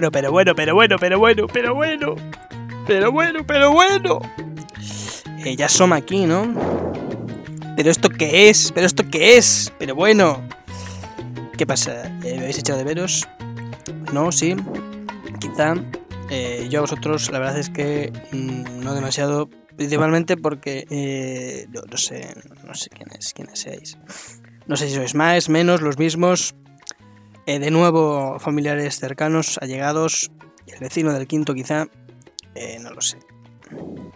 bueno, pero bueno, pero bueno, pero bueno, pero bueno. Pero bueno, pero bueno. Eh, ya somos aquí, ¿no? ¿Pero esto qué es? ¿Pero esto qué es? Pero bueno. ¿Qué pasa? ¿Me habéis echado de veros? No, sí. Quizá. Eh, yo a vosotros, la verdad es que mm, no demasiado. Principalmente porque eh, no, no sé, no sé quiénes, quiénes seáis. No sé si sois más, menos, los mismos. Eh, de nuevo, familiares cercanos, allegados. El vecino del quinto, quizá. Eh, no lo sé.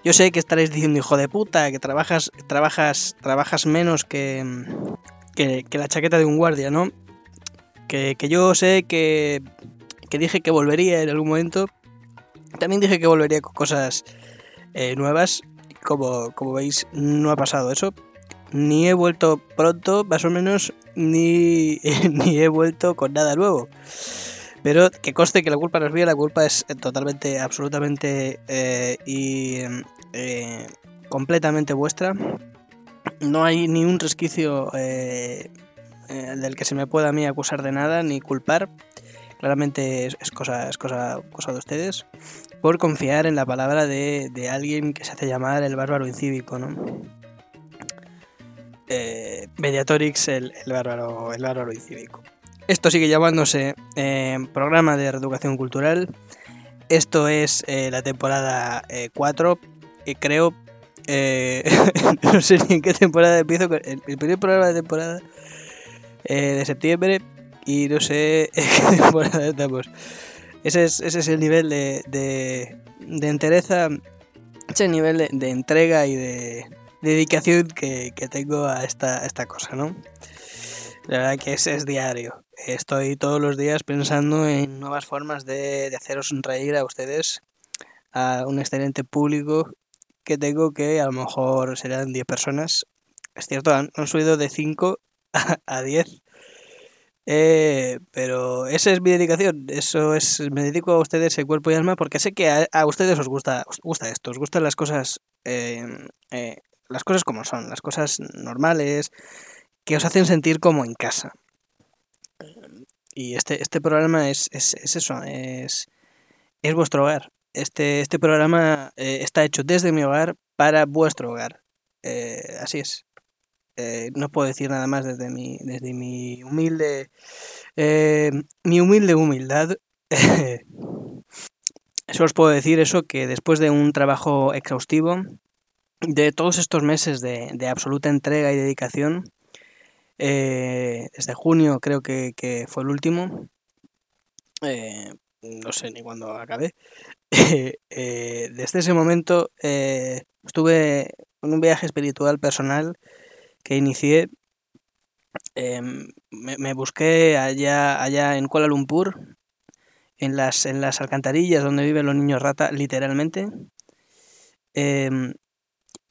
Yo sé que estaréis diciendo, hijo de puta, que trabajas, trabajas, trabajas menos que, que, la chaqueta de un guardia, ¿no? Que, que yo sé que, que dije que volvería en algún momento. También dije que volvería con cosas eh, nuevas. Como, como veis, no ha pasado eso. Ni he vuelto pronto, más o menos, ni, ni he vuelto con nada nuevo. Pero que conste que la culpa no es mía, la culpa es totalmente, absolutamente eh, y eh, completamente vuestra. No hay ni un resquicio eh, eh, del que se me pueda a mí acusar de nada ni culpar. Claramente es, cosa, es cosa, cosa de ustedes. Por confiar en la palabra de, de alguien que se hace llamar el bárbaro incívico, ¿no? Eh, el, el bárbaro, el bárbaro incívico. Esto sigue llamándose eh, Programa de Reeducación Cultural. Esto es eh, la temporada 4, y creo. eh, no sé ni en qué temporada empiezo. El, primer programa de temporada eh, de septiembre. Y no sé en qué temporada estamos. Ese es, ese es el nivel de, de, de entereza, ese nivel de entrega y de dedicación que, que tengo a esta, esta cosa, ¿no? La verdad que es, es diario. Estoy todos los días pensando en nuevas formas de, de haceros reír a ustedes, a un excelente público que tengo que a lo mejor serán 10 personas. Es cierto, han, han subido de 5 a, a 10. Eh, pero esa es mi dedicación. Eso es, me dedico a ustedes en cuerpo y alma porque sé que a, a ustedes os gusta, os gusta esto, os gustan las cosas, eh, eh, las cosas como son, las cosas normales, que os hacen sentir como en casa. Y este, este programa es, es, es eso, es, es vuestro hogar. Este, este programa eh, está hecho desde mi hogar para vuestro hogar. Eh, así es. Eh, no puedo decir nada más desde mi, desde mi humilde, mi humilde humildad. Solo os puedo decir eso, que después de un trabajo exhaustivo, de todos estos meses de, de absoluta entrega y dedicación, eh, desde junio creo que, que fue el último, eh, no sé ni cuándo acabé, eh, desde ese momento eh, estuve en un viaje espiritual personal que inicié. eh, me, me busqué allá, allá en Kuala Lumpur, en las, en las alcantarillas donde viven los niños rata, literalmente. Em,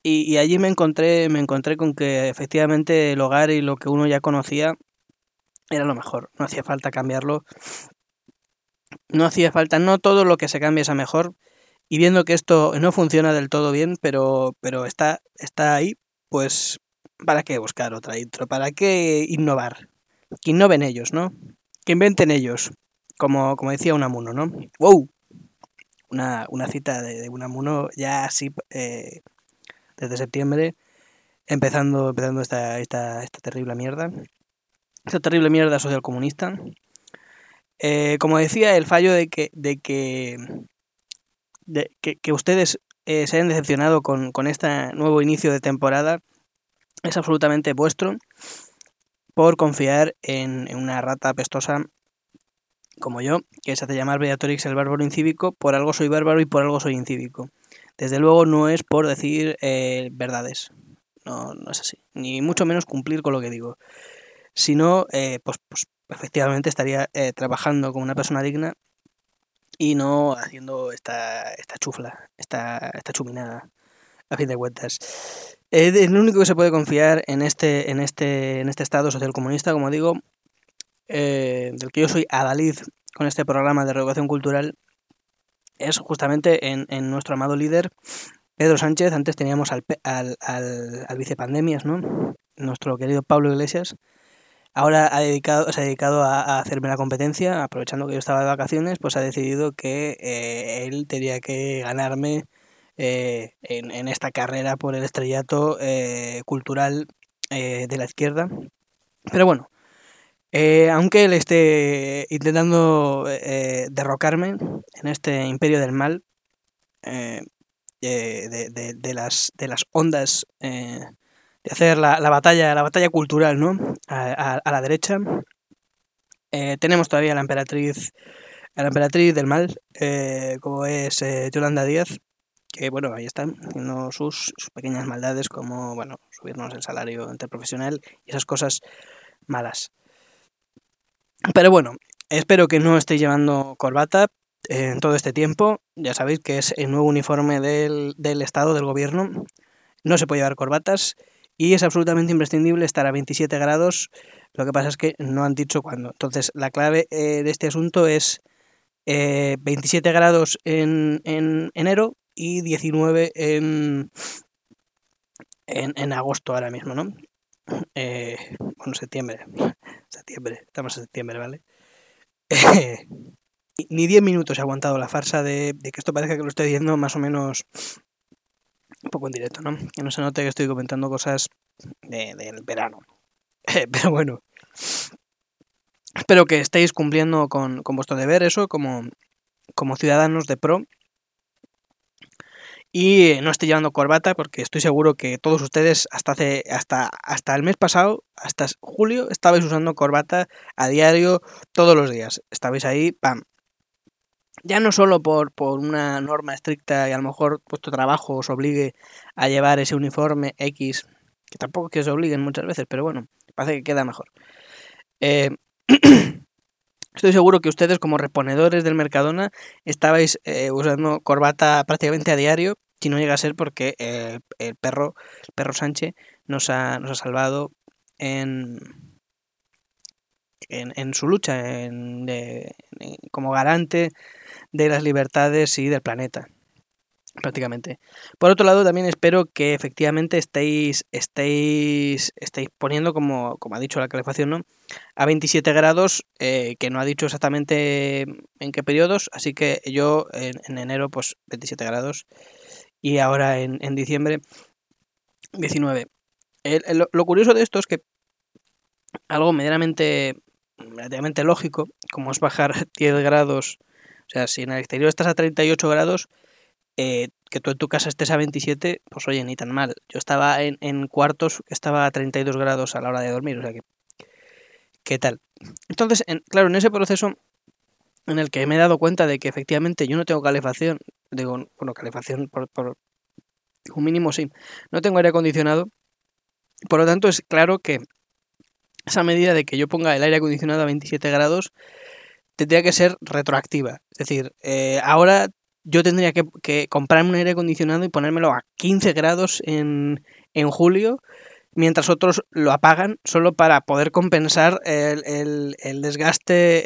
y, allí me encontré, me encontré con que efectivamente el hogar y lo que uno ya conocía era lo mejor. No hacía falta cambiarlo. No hacía falta, no todo lo que se cambia es a mejor. Y viendo que esto no funciona del todo bien, pero, pero está, está ahí, pues ¿para qué buscar otra intro? ¿Para qué innovar? Que innoven ellos, ¿no? Que inventen ellos. Como, como decía Unamuno, ¿no? ¡Wow! Una, una cita de, de Unamuno ya así eh, desde septiembre, empezando, empezando esta, esta, esta terrible mierda. Esta terrible mierda social comunista. Eh, como decía, el fallo de que, de que, de que, que ustedes eh, se hayan decepcionado con, con este nuevo inicio de temporada es absolutamente vuestro por confiar en, en una rata apestosa como yo, que se hace llamar Beatrix el bárbaro incívico, por algo soy bárbaro y por algo soy incívico. Desde luego no es por decir eh, verdades, no, no es así, ni mucho menos cumplir con lo que digo, sino, eh, pues, pues efectivamente estaría eh, trabajando como una persona digna y no haciendo esta, esta chufla, esta, esta chuminada, a fin de cuentas. Eh, es lo único que se puede confiar en este, en este, en este estado social comunista, como digo, eh, del que yo soy adalid con este programa de reeducación cultural, es justamente en, en nuestro amado líder, Pedro Sánchez. Antes teníamos al, al, al, al vicepandemias, ¿no? Nuestro querido Pablo Iglesias. ahora ha dedicado, se ha dedicado a, hacerme la competencia, aprovechando que yo estaba de vacaciones, pues ha decidido que eh, él tenía que ganarme eh, en, esta carrera por el estrellato eh, cultural de la izquierda. Pero bueno, aunque él esté intentando derrocarme en este imperio del mal, de, las, de las ondas de hacer la, batalla, la batalla cultural, ¿no? A, la derecha. Eh, tenemos todavía la emperatriz, la emperatriz del mal, eh, como es eh, Yolanda Díaz, que bueno, ahí están, haciendo sus, pequeñas maldades, como bueno, subirnos el salario interprofesional y esas cosas malas. Pero bueno, espero que no estéis llevando corbata en todo este tiempo. Ya sabéis que es el nuevo uniforme del, del Estado, del gobierno. No se puede llevar corbatas y es absolutamente imprescindible estar a 27 grados. Lo que pasa es que no han dicho cuándo. Entonces, la clave eh, de este asunto es 27 eh, grados en, enero y 19 en, en, agosto ahora mismo, ¿no? Eh, bueno, septiembre. Septiembre, estamos en septiembre, ¿vale? ni 10 minutos he aguantado la farsa de, de, que esto parezca que lo estoy diciendo más o menos un poco en directo, ¿no? Que no se note que estoy comentando cosas del verano. Pero bueno, espero que estéis cumpliendo con, vuestro deber, eso, como, como ciudadanos de pro. Y no estoy llevando corbata porque estoy seguro que todos ustedes hasta hace hasta hasta el mes pasado, hasta julio, estabais usando corbata a diario todos los días. Estabais ahí, pam, ya no solo por, por una norma estricta y a lo mejor vuestro trabajo os obligue a llevar ese uniforme X, que tampoco es que os obliguen muchas veces, pero bueno, parece que queda mejor. Eh, estoy seguro que ustedes como reponedores del Mercadona estabais eh, usando corbata prácticamente a diario, si no llega a ser porque el perro, el perro Sánchez nos ha, nos ha salvado en, en, su lucha en, como garante de las libertades y del planeta prácticamente. Por otro lado, también espero que efectivamente estéis, estéis, estéis poniendo, como, como ha dicho la calefacción, ¿no? a 27 grados, eh, que no ha dicho exactamente en qué periodos, así que yo en, enero, pues 27 grados, y ahora en, en diciembre 19. lo curioso de esto es que algo medianamente, medianamente lógico, como es bajar 10 grados o sea, si en el exterior estás a 38 grados, eh, que tú en tu casa estés a 27, pues oye, ni tan mal. Yo estaba en, cuartos que estaba a 32 grados a la hora de dormir, o sea que, ¿qué tal? Entonces, claro, en ese proceso en el que me he dado cuenta de que efectivamente yo no tengo calefacción, digo, bueno, calefacción por, por un mínimo sí, no tengo aire acondicionado, por lo tanto es claro que esa medida de que yo ponga el aire acondicionado a 27 grados tendría que ser retroactiva. Es decir, eh, ahora yo tendría que, comprarme un aire acondicionado y ponérmelo a 15 grados en, en julio, mientras otros lo apagan solo para poder compensar el, el, desgaste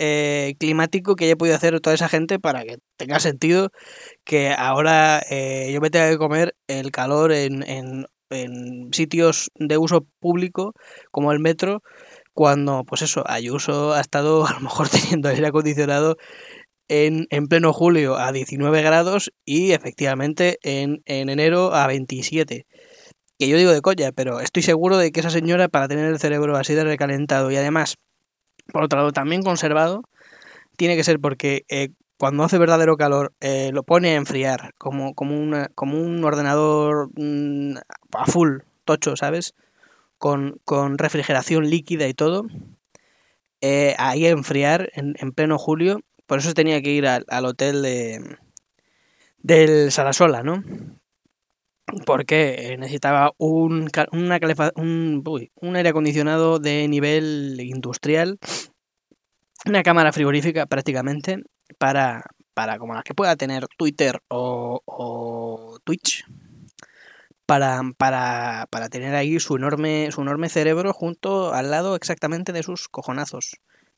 eh, climático que haya podido hacer toda esa gente para que tenga sentido que ahora eh, yo me tenga que comer el calor en, en, en sitios de uso público como el metro cuando, pues eso, Ayuso ha estado a lo mejor teniendo aire acondicionado en, en pleno julio a 19 grados y efectivamente en, en enero a 27 que yo digo de colla, pero estoy seguro de que esa señora para tener el cerebro así de recalentado y además, por otro lado, también conservado, tiene que ser porque eh, cuando hace verdadero calor eh, lo pone a enfriar como, como, una, como un ordenador mm, a full, tocho, ¿sabes? con, con refrigeración líquida y todo, eh, ahí a enfriar en, en, pleno julio. Por eso tenía que ir al, al hotel de, del Sarasola, ¿no? Porque necesitaba un, un, aire acondicionado de nivel industrial, una cámara frigorífica prácticamente, para, para como la que pueda tener Twitter o, o Twitch, para, para, para tener ahí su enorme, su enorme cerebro junto al lado exactamente de sus cojonazos,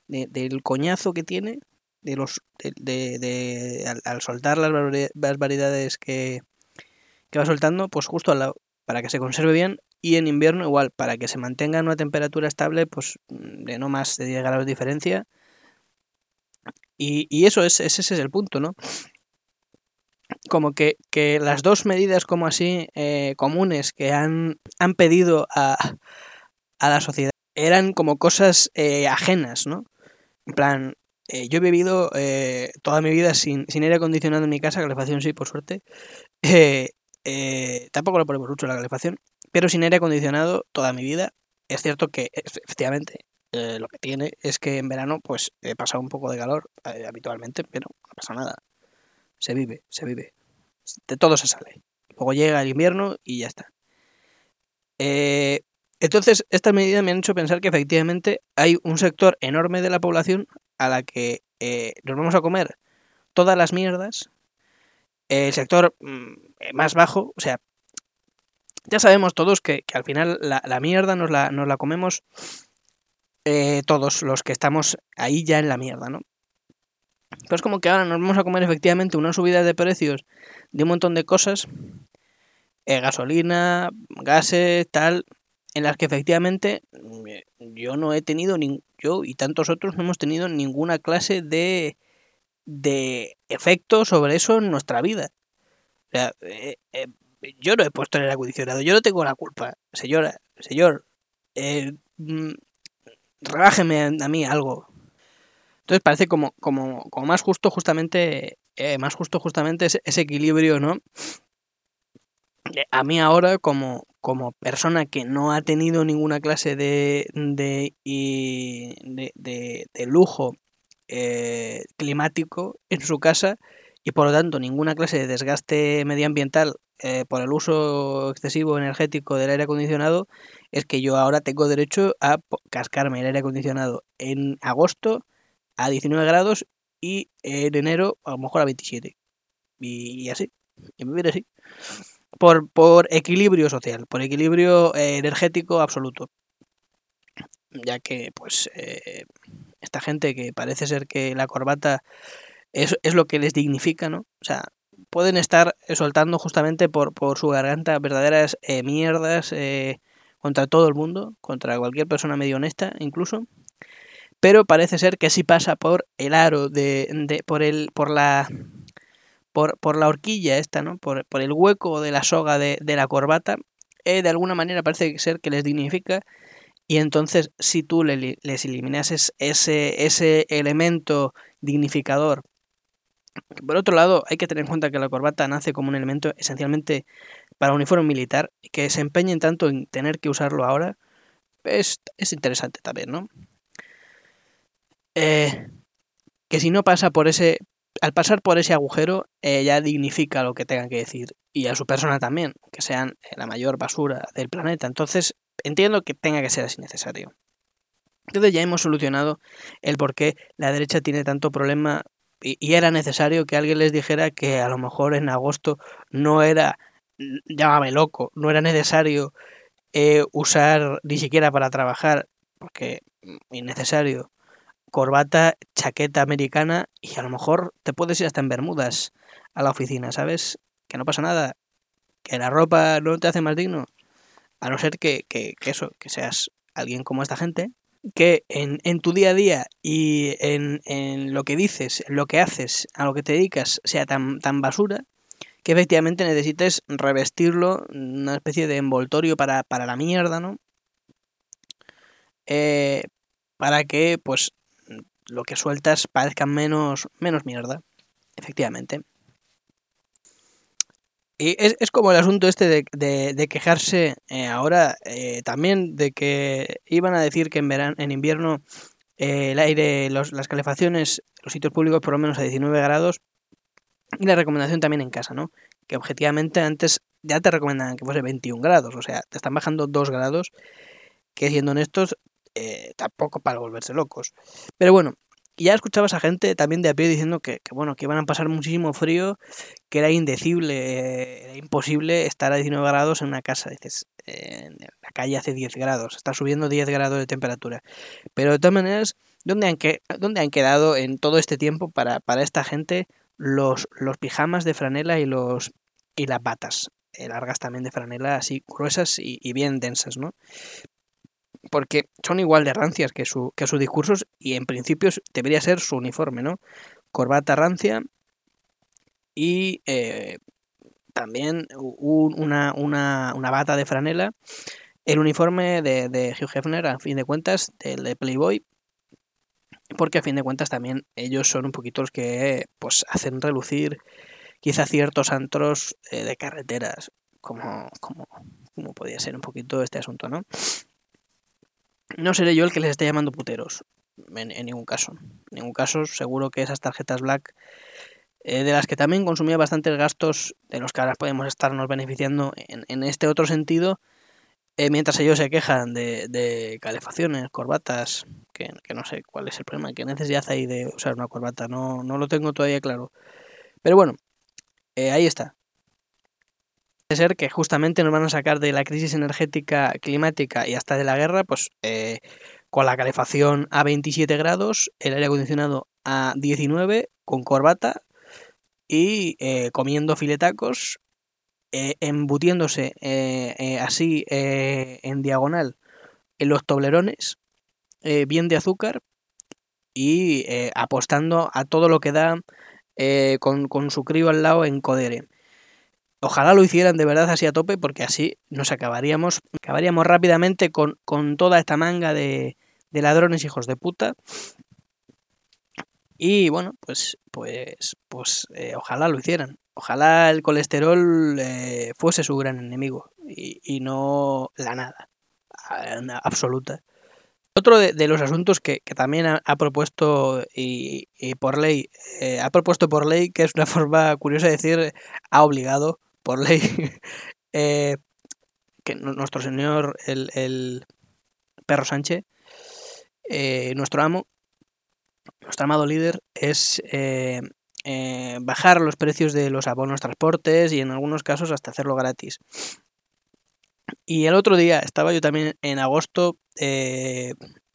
del coñazo que tiene, de los de, de, al, soltar las variedades que, que va soltando, pues justo al lado, para que se conserve bien y en invierno igual, para que se mantenga una temperatura estable, pues de no más de 10 grados de diferencia. Y, eso es, ese es el punto, ¿no? Como que, que las dos medidas como así eh, comunes que han, han pedido a, a, la sociedad eran como cosas eh, ajenas, ¿no? En plan, eh, yo he vivido toda mi vida sin, aire acondicionado en mi casa, calefacción sí, por suerte. tampoco lo ponemos mucho la calefacción pero sin aire acondicionado toda mi vida. Es cierto que efectivamente eh, lo que tiene es que en verano pues he pasado un poco de calor eh, habitualmente, pero no pasa nada. Se vive, se vive. De todo se sale. Luego llega el invierno y ya está. Eh, entonces, estas medidas me han hecho pensar que efectivamente hay un sector enorme de la población a la que nos vamos a comer todas las mierdas. El sector mm, más bajo, o sea, ya sabemos todos que, al final la, mierda nos la, nos la comemos eh, todos los que estamos ahí ya en la mierda, ¿no? Pues como que ahora nos vamos a comer efectivamente una subida de precios de un montón de cosas, eh, gasolina, gases, tal, en las que efectivamente eh, yo no he tenido, ni, yo y tantos otros no hemos tenido ninguna clase de, de efecto sobre eso en nuestra vida. O sea, yo no he puesto el aire acondicionado, yo no tengo la culpa. Señora, señor, eh, mm, rebájeme a, mí algo. Entonces parece como, como, como más justo justamente, eh, más justo justamente ese, equilibrio, ¿no? Eh, a mí ahora, como, como persona que no ha tenido ninguna clase de, de, de, de, lujo eh, climático en su casa y por lo tanto ninguna clase de desgaste medioambiental eh, por el uso excesivo energético del aire acondicionado es que yo ahora tengo derecho a cascarme el aire acondicionado en agosto a 19 grados y en enero a lo mejor a 27. Y, así, y vivir así. Por, por equilibrio social, por equilibrio eh, energético absoluto. Ya que, pues, eh, esta gente que parece ser que la corbata es, es lo que les dignifica, ¿no? O sea, pueden estar soltando justamente por, por su garganta verdaderas eh, mierdas eh, contra todo el mundo, contra cualquier persona medio honesta incluso. Pero parece ser que sí pasa por el aro de, de por el por la por, la horquilla esta, ¿no? Por, el hueco de la soga de, la corbata, eh, de alguna manera parece ser que les dignifica y entonces si tú le, les eliminases ese, ese elemento dignificador por otro lado, hay que tener en cuenta que la corbata nace como un elemento esencialmente para uniforme militar que se empeñen tanto en tener que usarlo ahora es, interesante también, ¿no? Eh, que si no pasa por ese, al pasar por ese agujero eh, ya dignifica lo que tengan que decir y a su persona también, que sean la mayor basura del planeta. Entonces entiendo que tenga que ser así necesario. Entonces ya hemos solucionado el por qué la derecha tiene tanto problema y, era necesario que alguien les dijera que a lo mejor en agosto no era, llámame loco, no era necesario eh, usar ni siquiera para trabajar, porque mm, innecesario, corbata, chaqueta americana y a lo mejor te puedes ir hasta en Bermudas a la oficina, ¿sabes? Que no pasa nada, que la ropa no te hace más digno, a no ser que, que, que eso, que seas alguien como esta gente, que en, en, tu día a día y en, en, lo que dices, en lo que haces, a lo que te dedicas, sea tan, tan basura, que efectivamente necesites revestirlo, una especie de envoltorio para, para la mierda, ¿no? Eh, para que, pues, lo que sueltas parezca menos, menos mierda, efectivamente. Y es, es, como el asunto este de, de, quejarse eh, ahora eh, también de que iban a decir que en, verano, en invierno eh, el aire, las calefacciones, los sitios públicos por lo menos a 19 grados y la recomendación también en casa, ¿no? Que objetivamente antes ya te recomendaban que fuese 21 grados, o sea, te están bajando 2 grados, que siendo honestos, tampoco para volverse locos. Pero bueno, ya escuchabas a gente también de a pie diciendo que, bueno, que iban a pasar muchísimo frío, que era indecible, era imposible estar a 19 grados en una casa. Dices, en la calle hace 10 grados, está subiendo 10 grados de temperatura. Pero de todas maneras, ¿dónde han, que, dónde han quedado en todo este tiempo para, para esta gente los, los pijamas de franela y, los, y las batas? largas también de franela, así gruesas y, y, bien densas, ¿no? Porque son igual de rancias que, su, que sus discursos y en principio debería ser su uniforme, ¿no? Corbata rancia y eh, también una, una, una, bata de franela. El uniforme de, de, Hugh Hefner, a fin de cuentas, del de Playboy, porque a fin de cuentas también ellos son un poquito los que pues hacen relucir quizá ciertos antros eh, de carreteras, como, como, como podría ser un poquito este asunto, ¿no? No seré yo el que les esté llamando puteros, en, ningún caso. En ningún caso, seguro que esas tarjetas black eh, de las que también consumía bastantes gastos, de los que ahora podemos estarnos beneficiando en, en este otro sentido, eh, mientras ellos se quejan de, calefacciones, corbatas, que, que, no sé cuál es el problema, qué necesidad hay de usar una corbata, no, no lo tengo todavía claro. Pero bueno, eh, ahí está. Ser que justamente nos van a sacar de la crisis energética climática y hasta de la guerra, pues eh, con la calefacción a 27 grados, el aire acondicionado a 19, con corbata y eh, comiendo filetacos, eh, embutiéndose así en diagonal en los toblerones, bien de azúcar y apostando a todo lo que da con, con, su crío al lado en Codere. Ojalá lo hicieran de verdad así a tope porque así nos acabaríamos, acabaríamos rápidamente con, con toda esta manga de, ladrones hijos de puta y bueno, pues, pues, pues eh, ojalá lo hicieran. Ojalá el colesterol eh, fuese su gran enemigo y, y, no la nada absoluta. Otro de, los asuntos que, que también ha, ha propuesto y, y, por ley, eh, ha propuesto por ley, que es una forma curiosa de decir, ha obligado por ley, eh, que nuestro señor, el, el perro Sánchez, eh, nuestro amo, nuestro amado líder es eh, bajar los precios de los abonos transportes y en algunos casos hasta hacerlo gratis. Y el otro día estaba yo también en agosto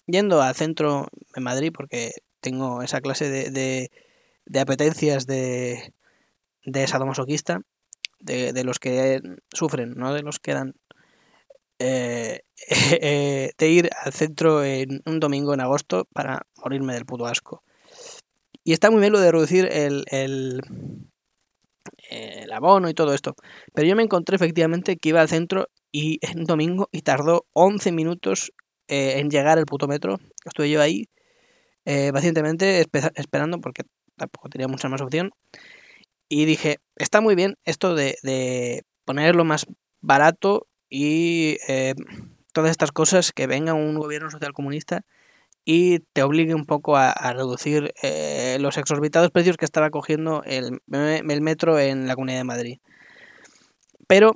yendo al centro en Madrid porque tengo esa clase de, de, de apetencias de, de sadomasoquista, de, de, los que sufren, no de los que dan. Eh, eh, de ir al centro en un domingo en agosto para morirme del puto asco. Y está muy bien lo de reducir el, el, el, abono y todo esto. Pero yo me encontré efectivamente que iba al centro y en domingo y tardó 11 minutos eh, en llegar el puto metro. Estuve yo ahí eh, pacientemente esperando porque tampoco tenía mucha más opción. Y dije, está muy bien esto de, de ponerlo más barato y eh, todas estas cosas que venga un gobierno social comunista y te obligue un poco a, reducir eh, los exorbitados precios que estaba cogiendo el, el, metro en la Comunidad de Madrid. Pero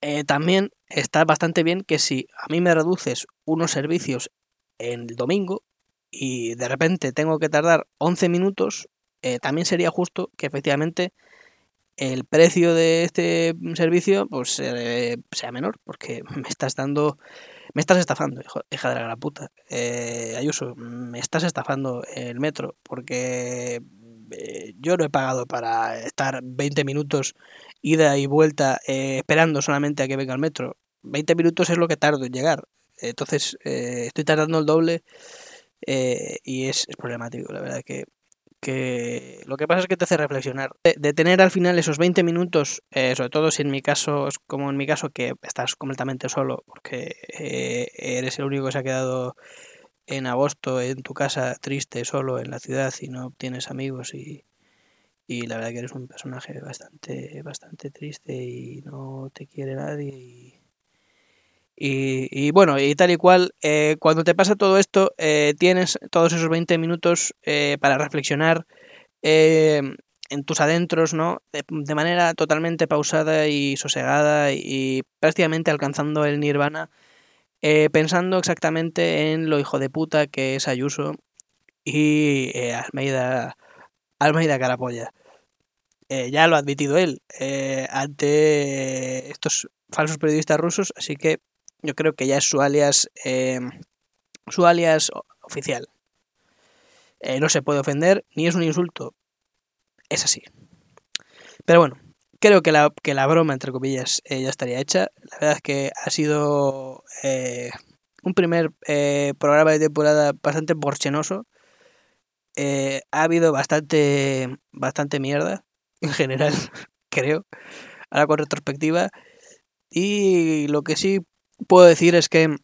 eh, también está bastante bien que si a mí me reduces unos servicios en el domingo y de repente tengo que tardar 11 minutos, eh, también sería justo que efectivamente el precio de este servicio pues sea menor porque me estás dando me estás estafando hija de la gran puta. Eh, Ayuso me estás estafando el metro porque eh, yo no he pagado para estar 20 minutos ida y vuelta esperando solamente a que venga el metro. 20 minutos es lo que tardo en llegar. Entonces estoy tardando el doble y es, es problemático la verdad que que lo que pasa es que te hace reflexionar. De, tener al final esos 20 minutos, eh, sobre todo si en mi caso, como en mi caso, que estás completamente solo, porque eh, eres el único que se ha quedado en agosto en tu casa triste, solo en la ciudad y no tienes amigos y, y la verdad que eres un personaje bastante, bastante triste y no te quiere nadie y y, bueno, y tal y cual, eh, cuando te pasa todo esto, eh, tienes todos esos 20 minutos eh, para reflexionar en tus adentros, ¿no? De, manera totalmente pausada y sosegada y prácticamente alcanzando el nirvana, pensando exactamente en lo hijo de puta que es Ayuso y Almeida, Almeida Carapolla. ya lo ha admitido él ante estos falsos periodistas rusos, así que yo creo que ya es su alias, eh, su alias oficial. Eh, no se puede ofender, ni es un insulto. Es así. Pero bueno, creo que la, que la broma, entre comillas, ya estaría hecha. La verdad es que ha sido un primer programa de temporada bastante porchenoso. ha habido bastante, bastante mierda en general, creo, ahora con retrospectiva. Y lo que sí puedo decir es que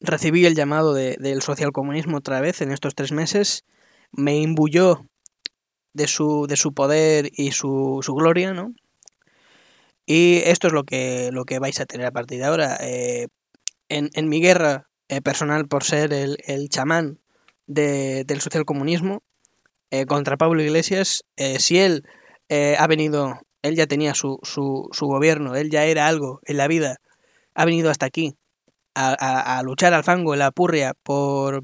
recibí el llamado de, del socialcomunismo otra vez en estos tres meses, me imbuyó de su, de su poder y su, su gloria, ¿no? Y esto es lo que, lo que vais a tener a partir de ahora. Eh, en, en, mi guerra eh, personal por ser el, el chamán de, del socialcomunismo eh, contra Pablo Iglesias, eh, si él eh, ha venido, él ya tenía su, su, su gobierno, él ya era algo en la vida, ha venido hasta aquí a, luchar al fango en la purria por,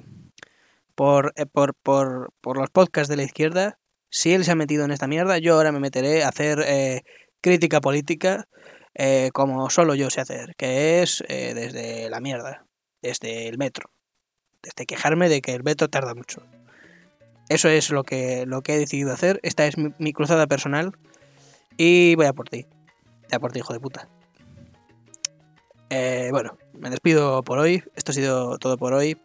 por, eh, por, por, por, los podcasts de la izquierda, si él se ha metido en esta mierda, yo ahora me meteré a hacer eh, crítica política eh, como solo yo sé hacer, que es eh, desde la mierda, desde el metro, desde quejarme de que el metro tarda mucho. Eso es lo que, lo que he decidido hacer, esta es mi, mi cruzada personal. Y voy a por ti, voy a por ti, hijo de puta. Eh, bueno, me despido por hoy. Esto ha sido todo por hoy.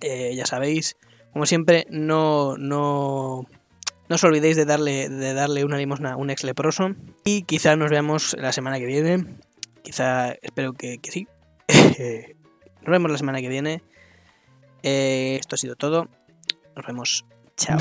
Eh, ya sabéis, como siempre, no, no, no os olvidéis de darle, de darle una limosna a un ex leproso. Y quizá nos veamos la semana que viene. Quizá, espero que, sí. nos vemos la semana que viene. Eh, esto ha sido todo. Nos vemos. Chao.